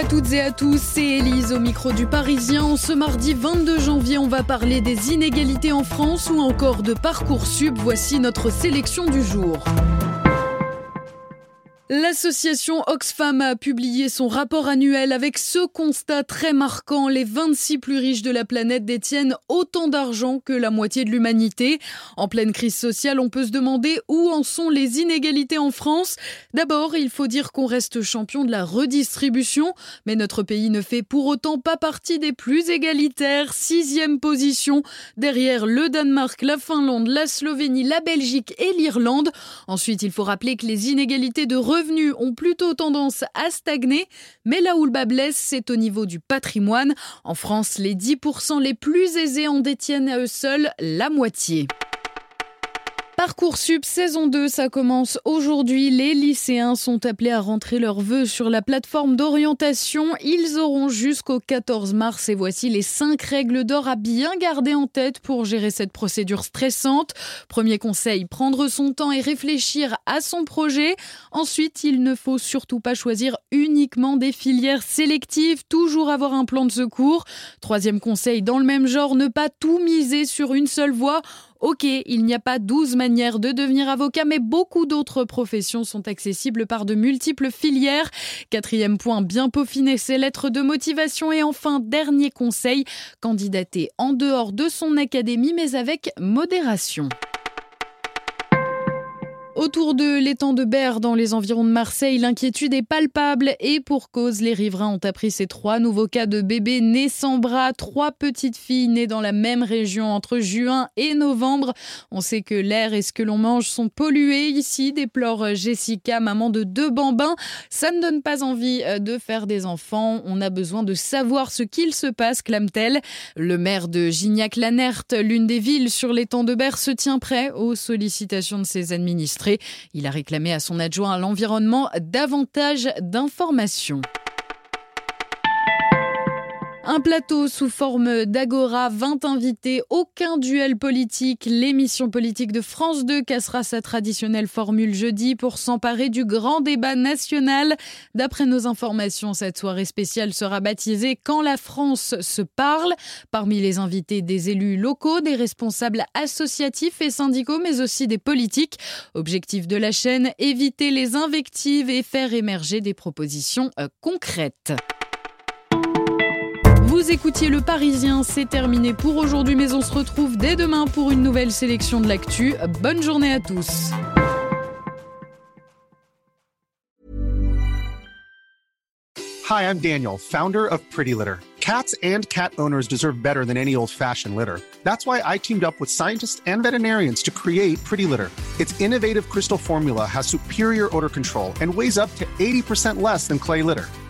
à toutes et à tous, c'est Elise au micro du Parisien. Ce mardi 22 janvier, on va parler des inégalités en France ou encore de Parcoursup. Voici notre sélection du jour. L'association Oxfam a publié son rapport annuel avec ce constat très marquant. Les 26 plus riches de la planète détiennent autant d'argent que la moitié de l'humanité. En pleine crise sociale, on peut se demander où en sont les inégalités en France. D'abord, il faut dire qu'on reste champion de la redistribution, mais notre pays ne fait pour autant pas partie des plus égalitaires. Sixième position, derrière le Danemark, la Finlande, la Slovénie, la Belgique et l'Irlande. Ensuite, il faut rappeler que les inégalités de ont plutôt tendance à stagner, mais là où le bas blesse, c'est au niveau du patrimoine. En France, les 10% les plus aisés en détiennent à eux seuls la moitié. Parcoursup saison 2, ça commence aujourd'hui. Les lycéens sont appelés à rentrer leurs vœux sur la plateforme d'orientation. Ils auront jusqu'au 14 mars et voici les 5 règles d'or à bien garder en tête pour gérer cette procédure stressante. Premier conseil, prendre son temps et réfléchir à son projet. Ensuite, il ne faut surtout pas choisir uniquement des filières sélectives, toujours avoir un plan de secours. Troisième conseil, dans le même genre, ne pas tout miser sur une seule voie. Ok, il n'y a pas 12 manières de devenir avocat, mais beaucoup d'autres professions sont accessibles par de multiples filières. Quatrième point, bien peaufiner ses lettres de motivation. Et enfin, dernier conseil, candidater en dehors de son académie, mais avec modération. Autour de l'étang de Berre, dans les environs de Marseille, l'inquiétude est palpable et pour cause, les riverains ont appris ces trois nouveaux cas de bébés nés sans bras, trois petites filles nées dans la même région entre juin et novembre. On sait que l'air et ce que l'on mange sont pollués ici, déplore Jessica, maman de deux bambins. Ça ne donne pas envie euh, de faire des enfants. On a besoin de savoir ce qu'il se passe, clame-t-elle. Le maire de Gignac-Lanerte, l'une des villes sur l'étang de Berre, se tient prêt aux sollicitations de ses administrés. Il a réclamé à son adjoint à l'environnement davantage d'informations. Un plateau sous forme d'agora, 20 invités, aucun duel politique. L'émission politique de France 2 cassera sa traditionnelle formule jeudi pour s'emparer du grand débat national. D'après nos informations, cette soirée spéciale sera baptisée Quand la France se parle. Parmi les invités, des élus locaux, des responsables associatifs et syndicaux, mais aussi des politiques. Objectif de la chaîne, éviter les invectives et faire émerger des propositions euh, concrètes. Vous écoutiez Le Parisien, c'est terminé pour aujourd'hui, mais on se retrouve dès demain pour une nouvelle sélection de l'actu. Bonne journée à tous. Hi, I'm Daniel, founder of Pretty Litter. Cats and cat owners deserve better than any old-fashioned litter. That's why I teamed up with scientists and veterinarians to create Pretty Litter. Its innovative crystal formula has superior odor control and weighs up to 80% less than clay litter.